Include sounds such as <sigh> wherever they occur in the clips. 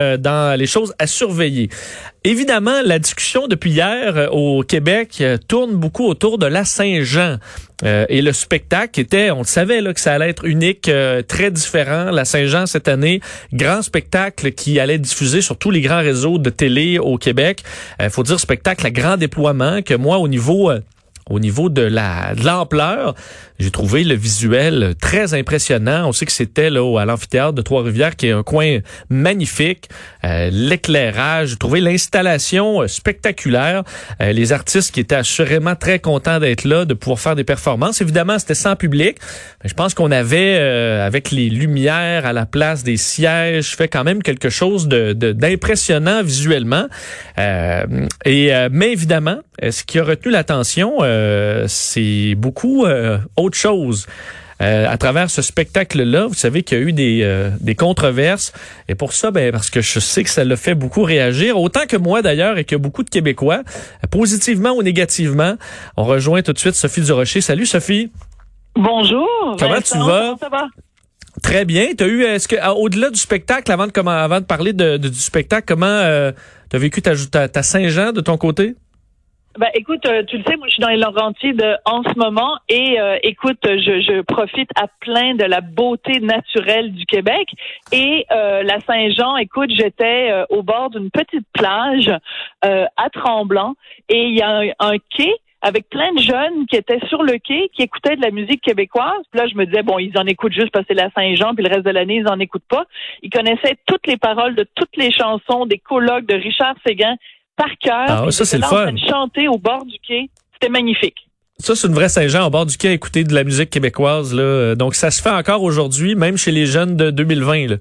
Euh, dans les choses à surveiller. Évidemment, la discussion depuis hier euh, au Québec euh, tourne beaucoup autour de la Saint-Jean. et le spectacle était, on le savait là, que ça allait être unique, très différent. La Saint-Jean cette année, grand spectacle qui allait diffuser sur tous les grands réseaux de télé au Québec. Il faut dire spectacle à grand déploiement que moi, au niveau au niveau de la de l'ampleur, j'ai trouvé le visuel très impressionnant. On sait que c'était là à l'amphithéâtre de Trois-Rivières, qui est un coin magnifique. Euh, l'éclairage, j'ai trouvé l'installation euh, spectaculaire. Euh, les artistes qui étaient assurément très contents d'être là, de pouvoir faire des performances. Évidemment, c'était sans public. Je pense qu'on avait, avec les lumières à la place des sièges, fait quand même quelque chose de d'impressionnant visuellement. et mais évidemment, ce qui a retenu l'attention, c'est beaucoup autre chose. Euh, à travers ce spectacle-là, vous savez qu'il y a eu des, euh, des controverses. Et pour ça, ben, parce que je sais que ça l'a fait beaucoup réagir, autant que moi d'ailleurs, et que beaucoup de Québécois, positivement ou négativement. On rejoint tout de suite Sophie Durocher. Salut Sophie. Bonjour. Comment tu vas? ça va? Très bien. T'as eu, est-ce que, au-delà du spectacle, avant de, comment, avant de parler de, du spectacle, comment euh, t'as vécu ta, ta, ta Saint-Jean de ton côté? Ben, écoute, euh, tu le sais, moi, je suis dans les Laurentides de, en ce moment et euh, écoute, je, je, profite à plein de la beauté naturelle du Québec. Et euh, la Saint-Jean, écoute, j'étais au bord d'une petite plage à Tremblant et il y a un, quai avec plein de jeunes qui étaient sur le quai, qui écoutaient de la musique québécoise. Puis là, je me disais, bon, ils en écoutent juste parce que c'est la Saint-Jean, puis le reste de l'année, ils en écoutent pas. Ils connaissaient toutes les paroles de toutes les chansons, des colloques de Richard Séguin par cœur. Ah, ça, c'est le fun. chanter au bord du quai. C'était magnifique. Ça, c'est une vraie Saint-Jean au bord du quai à écouter de la musique québécoise. Là. Donc, ça se fait encore aujourd'hui, même chez les jeunes de 2020. Là.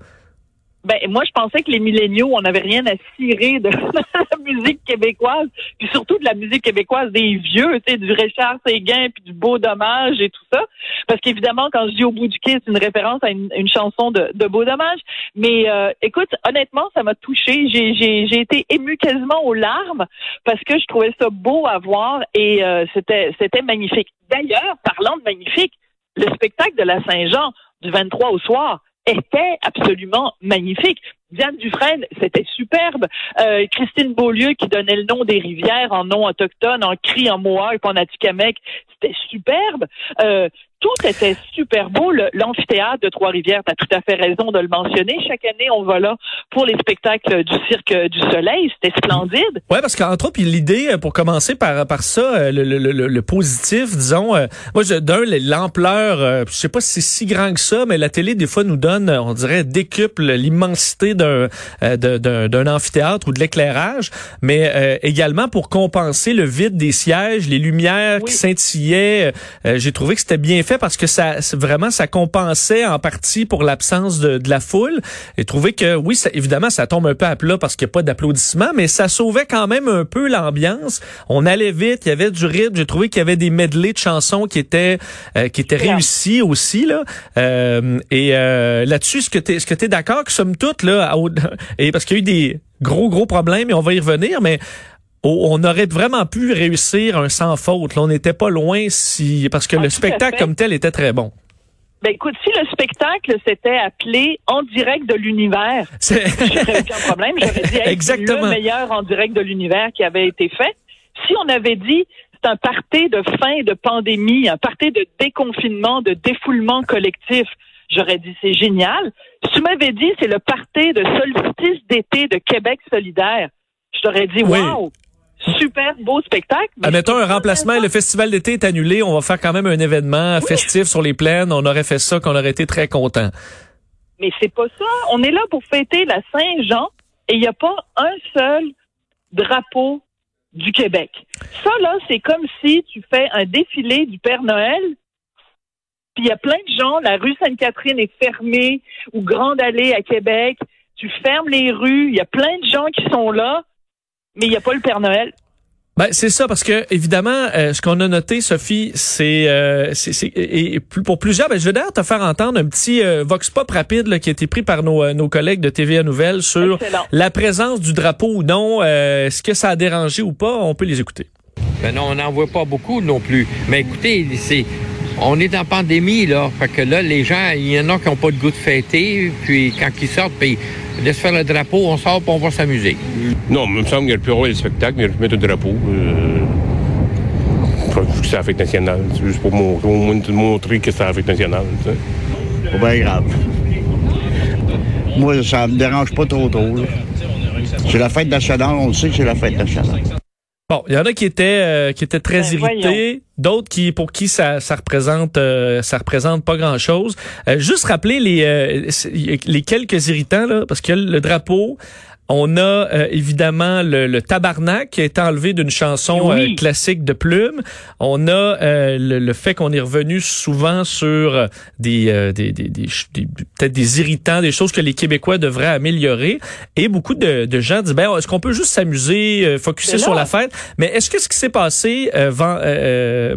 Ben, moi, je pensais que les milléniaux, on n'avait rien à cirer de <laughs> la musique québécoise, puis surtout de la musique québécoise des vieux, tu sais, du Richard Séguin, puis du Beau Dommage et tout ça. Parce qu'évidemment, quand je dis au bout du quai, c'est une référence à une, chanson de, Beau Dommage. Mais euh, écoute, honnêtement, ça m'a touchée. J'ai été émue quasiment aux larmes parce que je trouvais ça beau à voir et euh, c'était c'était magnifique. D'ailleurs, parlant de magnifique, le spectacle de la Saint-Jean du 23 au soir, était absolument magnifique. Diane Dufresne, c'était superbe. Euh, Christine Beaulieu qui donnait le nom des rivières en nom autochtone, en cri, en mohawk, en atikamekw, c'était superbe. Euh, tout était super beau. L'amphithéâtre de Trois-Rivières, tu as tout à fait raison de le mentionner. Chaque année, on va là pour les spectacles du Cirque du Soleil. C'était splendide. Ouais, parce qu'entre autres, l'idée, euh, pour commencer par, par ça, euh, le, le, le, le positif, disons, euh, moi, d'un, l'ampleur, je sais pas si c'est si grand que ça, mais la télé, des fois, nous donne, on dirait, décuple l'immensité d'un d'un amphithéâtre ou de l'éclairage, mais également pour compenser le vide des sièges, les lumières qui scintillaient. J'ai trouvé que c'était bien fait parce que ça vraiment ça compensait en partie pour l'absence de, de, la foule. Et trouvé que oui ça, évidemment ça tombe un peu à plat parce qu'il n'y a pas d'applaudissements mais ça sauvait quand même un peu l'ambiance. On allait vite il y avait du rythme. J'ai trouvé qu'il y avait des medley de chansons qui étaient euh, qui étaient réussis aussi là. Euh, et euh, là-dessus ce que tu ce que tu d'accord que somme toute là <laughs> et parce qu'il y a eu des gros gros problèmes et on va y revenir mais on aurait vraiment pu réussir un sans faute. Là, on n'était pas loin si parce que le spectacle comme tel était très bon. Ben écoute, si le spectacle s'était appelé En direct de l'univers, <laughs> j'aurais aucun problème. J'aurais dit Exactement. le meilleur en direct de l'univers qui avait été fait. Si on avait dit c'est un party de fin de pandémie, un party de déconfinement, de défoulement collectif, j'aurais dit c'est génial. Si tu m'avais dit c'est le party de solstice d'été de Québec solidaire, je t'aurais dit wow, super beau spectacle. Admettons un remplacement, le festival d'été est annulé, on va faire quand même un événement festif sur les plaines, on aurait fait ça, qu'on aurait été très content. Mais c'est pas ça. On est là pour fêter la Saint-Jean et il n'y a pas un seul drapeau du Québec. Ça, là, c'est comme si tu fais un défilé du Père Noël, puis il y a plein de gens, la rue Sainte-Catherine est fermée, ou Grande Allée à Québec, tu fermes les rues, il y a plein de gens qui sont là, mais il n'y a pas le Père Noël. Ben, c'est ça, parce que évidemment, euh, ce qu'on a noté, Sophie, c'est euh, et, pour plusieurs, ben, je vais d'ailleurs te faire entendre un petit euh, vox pop rapide là, qui a été pris par nos, euh, nos collègues de TVA Nouvelles sur la présence du drapeau ou non. Est-ce que ça a dérangé ou pas? On peut les écouter. Ben non, on n'en voit pas beaucoup non plus. Mais écoutez, c'est on est en pandémie, là. Fait que là, les gens, il y en a qui n'ont pas de goût de fêter, puis quand ils sortent, puis laisse faire le drapeau, on sort pour on va s'amuser. Non, il me semble qu'il y a le plus rôle le spectacle, mais mettre un drapeau. Euh, que c'est la fête nationale. C'est juste pour montrer, montrer que c'est la fête nationale. Pas bien grave. Moi, ça me dérange pas trop trop. C'est la fête nationale, on le sait que c'est la fête nationale. Bon, il y en a qui étaient euh, qui étaient très ben, irrités, d'autres qui pour qui ça ça représente euh, ça représente pas grand-chose. Euh, juste rappeler les les quelques irritants là parce que le drapeau on a euh, évidemment le, le, tabarnak qui a été enlevé d'une chanson euh, classique de Plume. On a euh, le, fait qu'on est revenu souvent sur des, des, des, des peut-être des irritants, des choses que les Québécois devraient améliorer. Et beaucoup de, de gens disent ben est-ce qu'on peut juste s'amuser, focuser sur la fête? Mais est-ce que ce qui s'est passé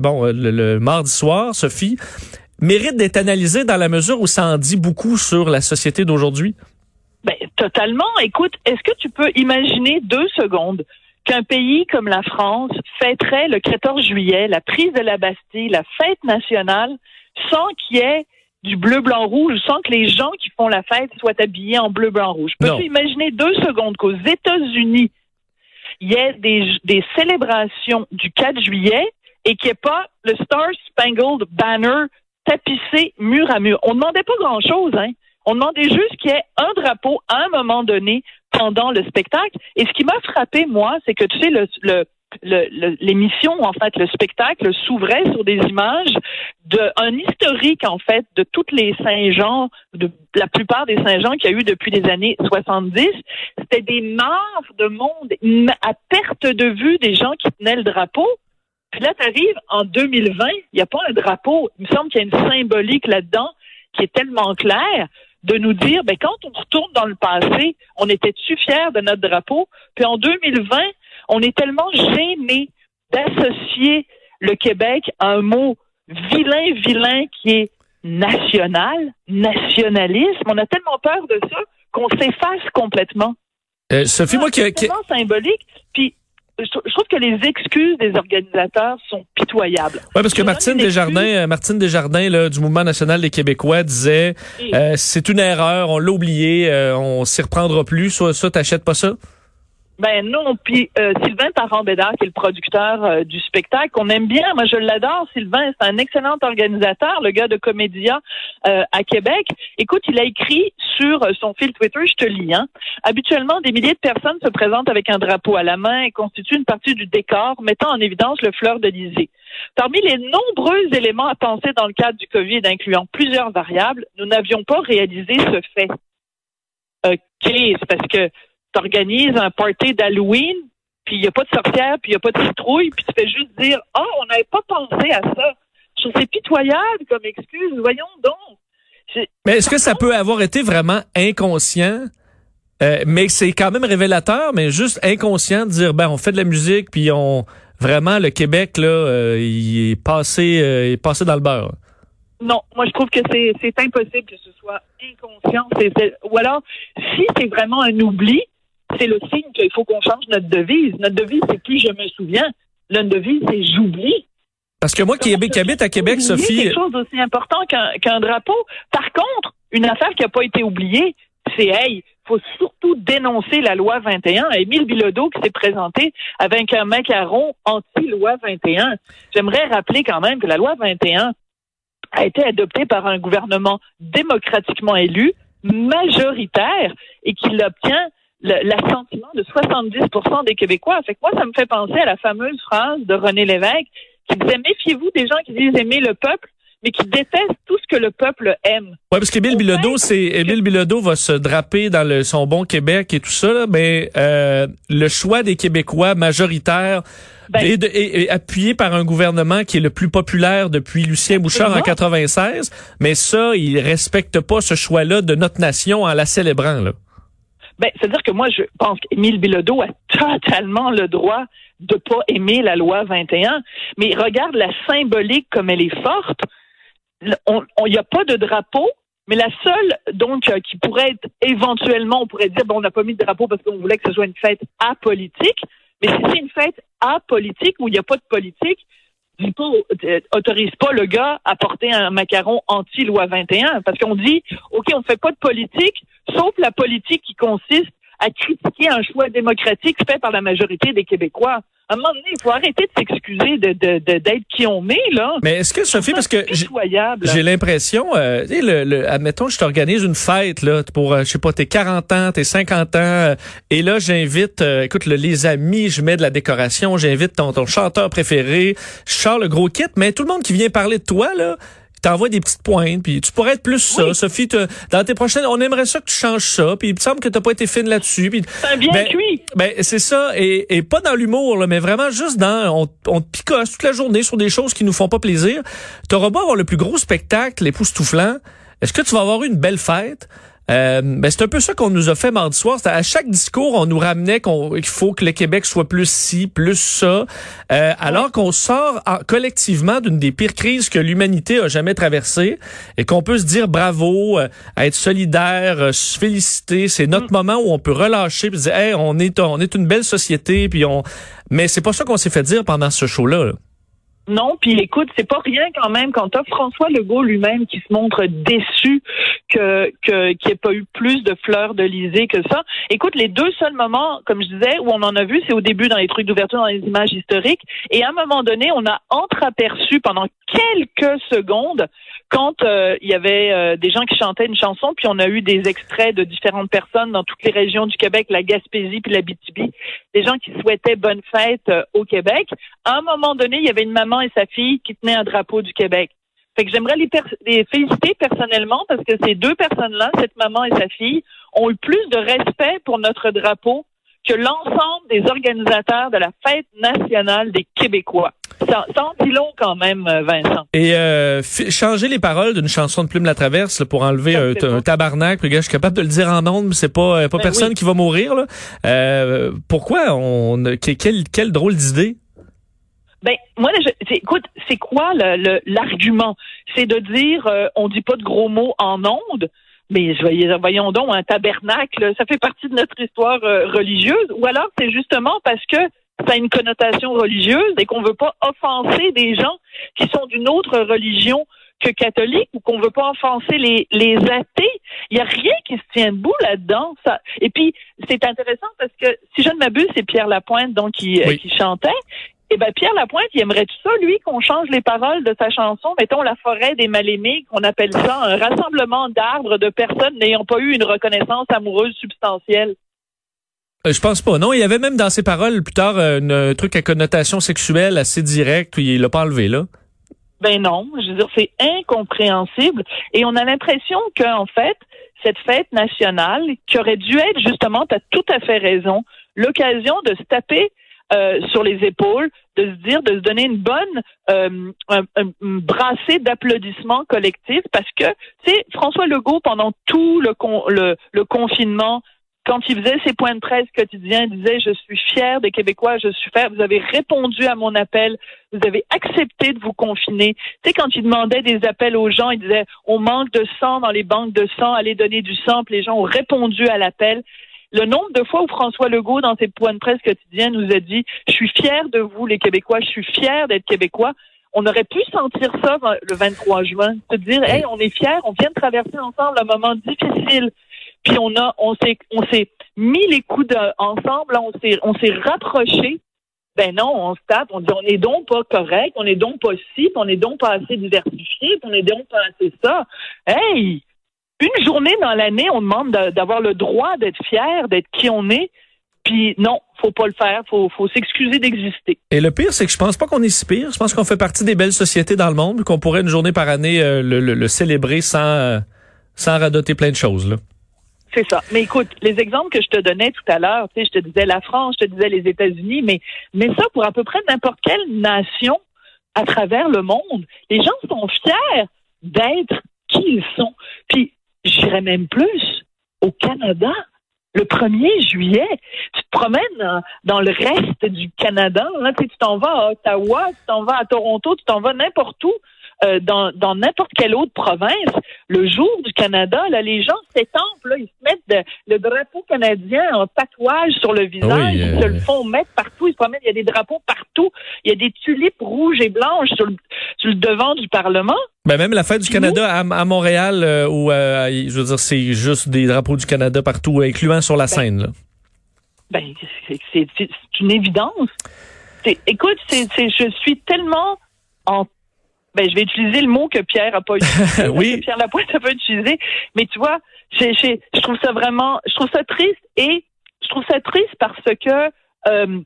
bon le, le mardi soir, Sophie, mérite d'être analysé dans la mesure où ça en dit beaucoup sur la société d'aujourd'hui? Ben, totalement. Écoute, est-ce que tu peux imaginer deux secondes qu'un pays comme la France fêterait le 14 juillet la prise de la Bastille, la fête nationale, sans qu'il y ait du bleu, blanc, rouge, sans que les gens qui font la fête soient habillés en bleu, blanc, rouge? Peux-tu imaginer deux secondes qu'aux États-Unis, il y ait des, des célébrations du 4 juillet et qu'il n'y ait pas le Star Spangled Banner tapissé mur à mur? On ne demandait pas grand-chose, hein? On demandait juste qu'il y ait un drapeau à un moment donné pendant le spectacle. Et ce qui m'a frappé, moi, c'est que, tu sais, l'émission, en fait, le spectacle s'ouvrait sur des images d'un historique, en fait, de toutes les Saint-Jean, de la plupart des Saint-Jean qu'il y a eu depuis les années 70. C'était des masses de monde à perte de vue des gens qui tenaient le drapeau. Puis là, tu arrives en 2020, il n'y a pas un drapeau. Il me semble qu'il y a une symbolique là-dedans qui est tellement claire de nous dire, ben, quand on retourne dans le passé, on était-tu fiers de notre drapeau? Puis en 2020, on est tellement gêné d'associer le Québec à un mot vilain, vilain qui est national, nationalisme. On a tellement peur de ça qu'on s'efface complètement. Euh, Sophie, moi qui... C'est tellement symbolique. Puis je trouve que les excuses des organisateurs sont pitoyables. Oui, parce que Martine Desjardins, euh, Martine Desjardins là, du Mouvement national des Québécois disait euh, c'est une erreur, on l'a oublié, euh, on s'y reprendra plus. Soit ça, t'achètes pas ça? Ben non, puis euh, Sylvain Parent-Bédard, qui est le producteur euh, du spectacle, qu'on aime bien, moi je l'adore, Sylvain, c'est un excellent organisateur, le gars de Comédia euh, à Québec. Écoute, il a écrit sur son fil Twitter, je te lis, hein, habituellement des milliers de personnes se présentent avec un drapeau à la main et constituent une partie du décor, mettant en évidence le fleur d'Elysée. Parmi les nombreux éléments à penser dans le cadre du COVID, incluant plusieurs variables, nous n'avions pas réalisé ce fait. OK, c'est parce que t'organises un party d'Halloween, puis il n'y a pas de sorcière, puis il n'y a pas de citrouille, puis tu fais juste dire Ah, oh, on n'avait pas pensé à ça. Je trouve c'est pitoyable comme excuse. Voyons donc. Mais est-ce que ça peut avoir été vraiment inconscient? Euh, mais c'est quand même révélateur, mais juste inconscient de dire ben on fait de la musique puis on vraiment le Québec là euh, il est passé euh, il est passé dans le beurre. Non, moi je trouve que c'est c'est impossible que ce soit inconscient. ou alors si c'est vraiment un oubli, c'est le signe qu'il faut qu'on change notre devise. Notre devise, c'est plus je me souviens. Notre devise, c'est j'oublie. Parce que moi qui, habite à Québec, Sophie. C'est quelque chose d'aussi important qu'un drapeau? Par contre, une affaire qui n'a pas été oubliée, c'est hey, faut surtout dénoncer la loi 21. Émile Bilodeau qui s'est présenté avec un macaron anti-loi 21. J'aimerais rappeler quand même que la loi 21 a été adoptée par un gouvernement démocratiquement élu, majoritaire, et qu'il obtient l'assentiment de 70% des Québécois. Fait que moi, ça me fait penser à la fameuse phrase de René Lévesque qui disait méfiez-vous des gens qui disent aimer le peuple, mais qui détestent tout ce que le peuple aime. Oui, parce qu'Émile Bilodeau, c'est Émile Bilodeau va se draper dans le, son bon Québec et tout ça, mais euh, le choix des Québécois majoritaires ben, est, appuyé par un gouvernement qui est le plus populaire depuis Lucien Bouchard en 96, mais ça, il respecte pas ce choix-là de notre nation en la célébrant là. Ben, c'est-à-dire que moi, je pense qu'Émile Bilodeau a totalement le droit de pas aimer la loi 21, mais regarde la symbolique comme elle est forte. Il n'y a pas de drapeau, mais la seule, donc, euh, qui pourrait être éventuellement, on pourrait dire, bon, on n'a pas mis de drapeau parce qu'on voulait que ce soit une fête apolitique, mais si c'est une fête apolitique où il n'y a pas de politique, dis pas, euh, autorise pas le gars à porter un macaron anti-loi 21 parce qu'on dit, OK, on fait pas de politique, sauf la politique qui consiste à critiquer un choix démocratique fait par la majorité des Québécois. À un moment donné, il faut arrêter de s'excuser de, de, de- d'être qui on est, là. Mais est-ce que, Sophie, parce que j'ai- l'impression, euh, le, le- admettons, je t'organise une fête, là, pour, euh, je sais pas, tes 40 ans, tes 50 ans, euh, et là, j'invite, euh, écoute, le- les amis, je mets de la décoration, j'invite ton, ton chanteur préféré, je sors le gros kit, mais tout le monde qui vient parler de toi, là, t'envoie des petites pointes, puis tu pourrais être plus ça. Sophie, te- dans tes prochaines, on aimerait ça que tu changes ça, puis il me semble que t'as pas été fine là-dessus. C'est un bien Ben, cuit. Ben, c'est ça, et, et pas dans l'humour, mais vraiment juste dans, on, on te picosse toute la journée sur des choses qui nous font pas plaisir. T'auras beau avoir le plus gros spectacle, époustouflant, est-ce que tu vas avoir une belle fête? Euh, ben c'est un peu ça qu'on nous a fait mardi soir. À chaque discours, on nous ramenait qu'on- qu'il faut que le Québec soit plus ci, plus ça, euh, alors qu'on sort en- collectivement d'une des pires crises que l'humanité a jamais traversée et qu'on peut se dire bravo, euh, être solidaire, euh, se féliciter. C'est notre moment où on peut relâcher, puis se dire, hey, on est, on est une belle société, puis on. Mais c'est pas ça qu'on s'est fait dire pendant ce show-là. là. Non, puis écoute, c'est pas rien quand même quand t'as François Legault lui-même qui se montre déçu que qu'il n'y ait pas eu plus de fleurs de lysée que ça. Écoute, les deux seuls moments, comme je disais, où on en a vu, c'est au début dans les trucs d'ouverture, dans les images historiques, et à un moment donné, on a entreaperçu pendant quelques secondes quand euh, il y avait euh, des gens qui chantaient une chanson, puis on a eu des extraits de différentes personnes dans toutes les régions du Québec, la Gaspésie puis la BTB, des gens qui souhaitaient bonne fête euh, au Québec. À un moment donné, il y avait une maman et sa fille qui tenaient un drapeau du Québec. Fait que j'aimerais les, féliciter personnellement parce que ces deux personnes-là, cette maman et sa fille, ont eu plus de respect pour notre drapeau que l'ensemble des organisateurs de la fête nationale des Québécois. En dit long quand même, euh, Vincent. Et euh, changer les paroles d'une chanson de Plume la Traverse là, pour enlever un, c'est un tabarnak. Puis, gars, je suis capable de le dire en ondes, mais c'est pas, euh, pas Ben personne oui. qui va mourir. Là. Euh, pourquoi on que- quelle, quelle drôle d'idée? Ben moi, je- c'est- écoute, c'est quoi le- le- l'argument? C'est de dire euh, on dit pas de gros mots en ondes. Mais voyons donc un tabernacle, ça fait partie de notre histoire euh, religieuse. Ou alors c'est justement parce que ça a une connotation religieuse et qu'on veut pas offenser des gens qui sont d'une autre religion que catholique ou qu'on veut pas offenser les, les athées. Il y a rien qui se tient debout là-dedans. Ça. Et puis c'est intéressant parce que si je ne m'abuse, c'est Pierre Lapointe donc qui, euh, qui chantait. Eh ben Pierre Lapointe, il aimerait tout ça, lui, qu'on change les paroles de sa chanson, mettons la forêt des mal-aimés, qu'on appelle ça un rassemblement d'arbres de personnes n'ayant pas eu une reconnaissance amoureuse substantielle. Euh, je pense pas. Non, il y avait même dans ses paroles plus tard euh, un truc à connotation sexuelle assez direct. Il l'a pas enlevé là. Ben non, je veux dire, c'est incompréhensible. Et on a l'impression qu'en fait, cette fête nationale, qui aurait dû être justement, tu as tout à fait raison, l'occasion de se taper euh, sur les épaules, de se dire, de se donner une bonne euh, un, un- brassée d'applaudissements collectifs, parce que, tu sais, François Legault, pendant tout le, con- le confinement, quand il faisait ses points de presse quotidiens, il disait Je suis fier des Québécois, je suis fier. Vous avez répondu à mon appel, vous avez accepté de vous confiner. Tu sais, quand il demandait des appels aux gens, il disait On manque de sang dans les banques de sang, allez donner du sang. Puis les gens ont répondu à l'appel. Le nombre de fois où François Legault, dans ses points de presse quotidiens, nous a dit Je suis fier de vous, les Québécois, je suis fier d'être Québécois. On aurait pu sentir ça le 23 juin, se dire Hey, on est fiers, on vient de traverser ensemble un moment difficile puis on a on s'est on s'est mis les coups de, ensemble, on s'est rapprochés. Ben non, on se tape, on dit on est donc pas correct, on est donc pas ci, on est donc pas assez diversifié, on est donc pas assez ça. Hey, une journée dans l'année, on demande de- d'avoir le droit d'être fier, d'être qui on est. Puis non, faut pas le faire, faut faut s'excuser d'exister. Et le pire, c'est que je pense pas qu'on est si pire. Je pense qu'on fait partie des belles sociétés dans le monde, qu'on pourrait une journée par année euh, le, célébrer sans euh, sans radoter plein de choses. C'est ça. Mais écoute, les exemples que je te donnais tout à l'heure, tu sais, je te disais la France, je te disais les États-Unis, mais, ça pour à peu près n'importe quelle nation à travers le monde. Les gens sont fiers d'être qui ils sont. Puis, j'irais même plus, au Canada, le 1er juillet, tu te promènes dans, le reste du Canada, sais, tu t'en vas à Ottawa, tu t'en vas à Toronto, tu t'en vas n'importe où. Euh, dans dans n'importe quelle autre province, le jour du Canada, là, les gens s'étampent, là, ils se mettent de- le drapeau canadien en tatouage sur le visage, Oui, ils euh, se le font mettre partout, ils se promènent, il y a des drapeaux partout, il y a des tulipes rouges et blanches sur le, sur le devant du Parlement. Ben même la fête du Canada à, à Montréal, euh, où euh, je veux dire, c'est juste des drapeaux du Canada partout, incluant sur la scène. Là. Ben, c'est- une évidence. Écoute, c'est c'est- je suis tellement en ben, je vais utiliser le mot que Pierre a pas <laughs> utilisé, Oui. Pierre Lapointe a pas utilisé, mais tu vois, j'ai- je trouve ça vraiment, je trouve ça triste et je trouve ça triste parce que euh,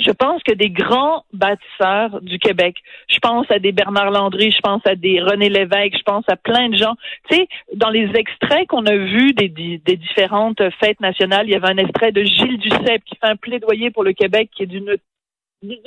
je pense que des grands bâtisseurs du Québec, je pense à des Bernard Landry, je pense à des René Lévesque, je pense à plein de gens. Tu sais, dans les extraits qu'on a vus des, des, des différentes fêtes nationales, il y avait un extrait de Gilles Duceppe qui fait un plaidoyer pour le Québec qui est d'une d'une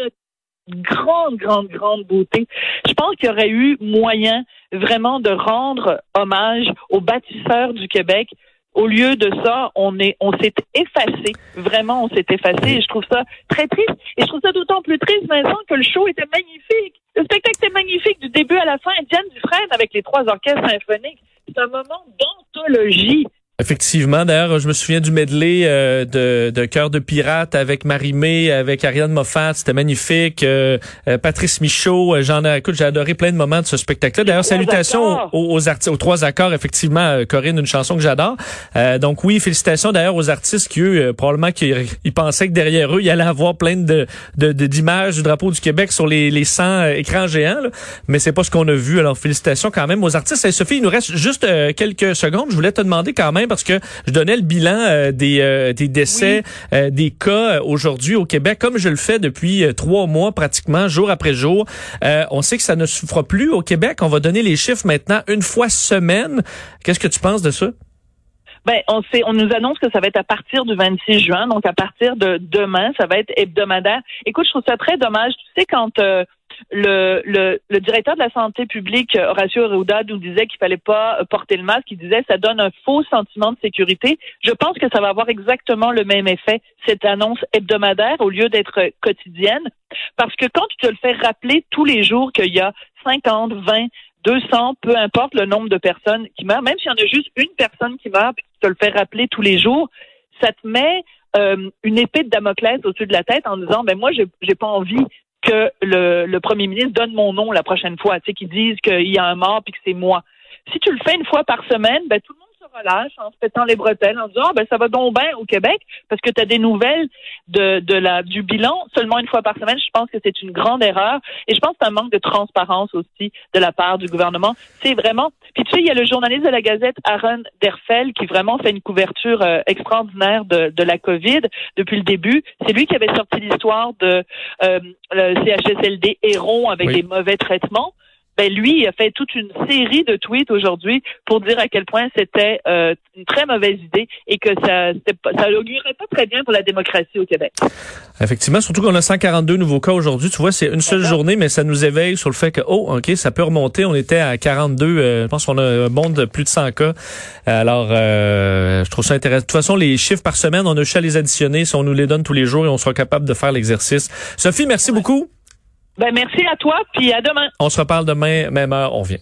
grande, grande, grande beauté. Je pense qu'il y aurait eu moyen vraiment de rendre hommage aux bâtisseurs du Québec. Au lieu de ça, on est, on s'est effacé. Vraiment, on s'est effacé. Et je trouve ça très triste. Et je trouve ça d'autant plus triste, Vincent, que le show était magnifique. Le spectacle était magnifique du début à la fin. Diane Dufresne avec les trois orchestres symphoniques. C'est un moment d'anthologie. Effectivement, d'ailleurs, je me souviens du medley euh, de, de Cœur de pirate avec Marie-Mé, avec Ariane Moffat, c'était magnifique. Euh, euh, Patrice Michaud, euh, j'en ai, écoute, j'ai adoré plein de moments de ce spectacle-là. D'ailleurs, salutations accords. aux, aux artistes, aux trois accords, effectivement, euh, Corinne, une chanson que j'adore. Euh, donc oui, félicitations d'ailleurs aux artistes qui, eux, euh, probablement qu'ils ils pensaient que derrière eux, il y allait avoir plein de de- d'images du drapeau du Québec sur les, les 100 euh, écrans géants, là. mais c'est pas ce qu'on a vu. Alors félicitations quand même aux artistes. Et Sophie, il nous reste juste quelques secondes. Je voulais te demander quand même parce que je donnais le bilan euh, des euh, des décès, euh, des cas aujourd'hui au Québec, comme je le fais depuis trois mois pratiquement, jour après jour. On sait que ça ne souffre plus au Québec. On va donner les chiffres maintenant une fois semaine. Qu'est-ce que tu penses de ça? Ben, on sait, on nous annonce que ça va être à partir du 26 juin, donc à partir de demain, ça va être hebdomadaire. Écoute, je trouve ça très dommage. Tu sais, quand euh, le, le, le directeur de la santé publique, euh, Horacio Arruda, nous disait qu'il fallait pas euh, porter le masque, il disait ça donne un faux sentiment de sécurité. Je pense que ça va avoir exactement le même effet, cette annonce hebdomadaire, au lieu d'être euh, quotidienne. Parce que quand tu te le fais rappeler tous les jours qu'il y a 50, 20, 200, peu importe le nombre de personnes qui meurent, même s'il y en a juste une personne qui meurt, puis tu te le fais rappeler tous les jours, ça te met une épée de Damoclès au-dessus de la tête en disant, ben moi, j'ai pas envie que le, premier ministre donne mon nom la prochaine fois, tu sais, qu'ils disent qu'il y a un mort puis que c'est moi. Si tu le fais une fois par semaine, ben tout le monde relâche en se pétant les bretelles, en disant, Ah, ben ça va donc bien au Québec, parce que tu as des nouvelles de, de la, du bilan seulement une fois par semaine. Je pense que c'est une grande erreur. Et je pense que c'est un manque de transparence aussi de la part du gouvernement. C'est vraiment. Puis tu sais, il y a le journaliste de la Gazette, Aaron Derfel, qui vraiment fait une couverture euh, extraordinaire de, de la COVID depuis le début. C'est lui qui avait sorti l'histoire de euh, le CHSLD Héron avec Oui. des mauvais traitements. Ben lui, il a fait toute une série de tweets aujourd'hui pour dire à quel point c'était euh, une très mauvaise idée et que ça ça augurait pas très bien pour la démocratie au Québec. Effectivement, surtout qu'on a 142 nouveaux cas aujourd'hui. Tu vois, c'est une seule journée, mais ça nous éveille sur le fait que, oh, OK, ça peut remonter. On était à 42, euh, je pense qu'on a un bond de plus de 100 cas. Alors, euh, je trouve ça intéressant. De toute façon, les chiffres par semaine, on a juste à les additionner. Si on nous les donne tous les jours et on sera capable de faire l'exercice. Sophie, merci beaucoup. Ben merci à toi, puis à demain. On se reparle demain, même heure, on vient.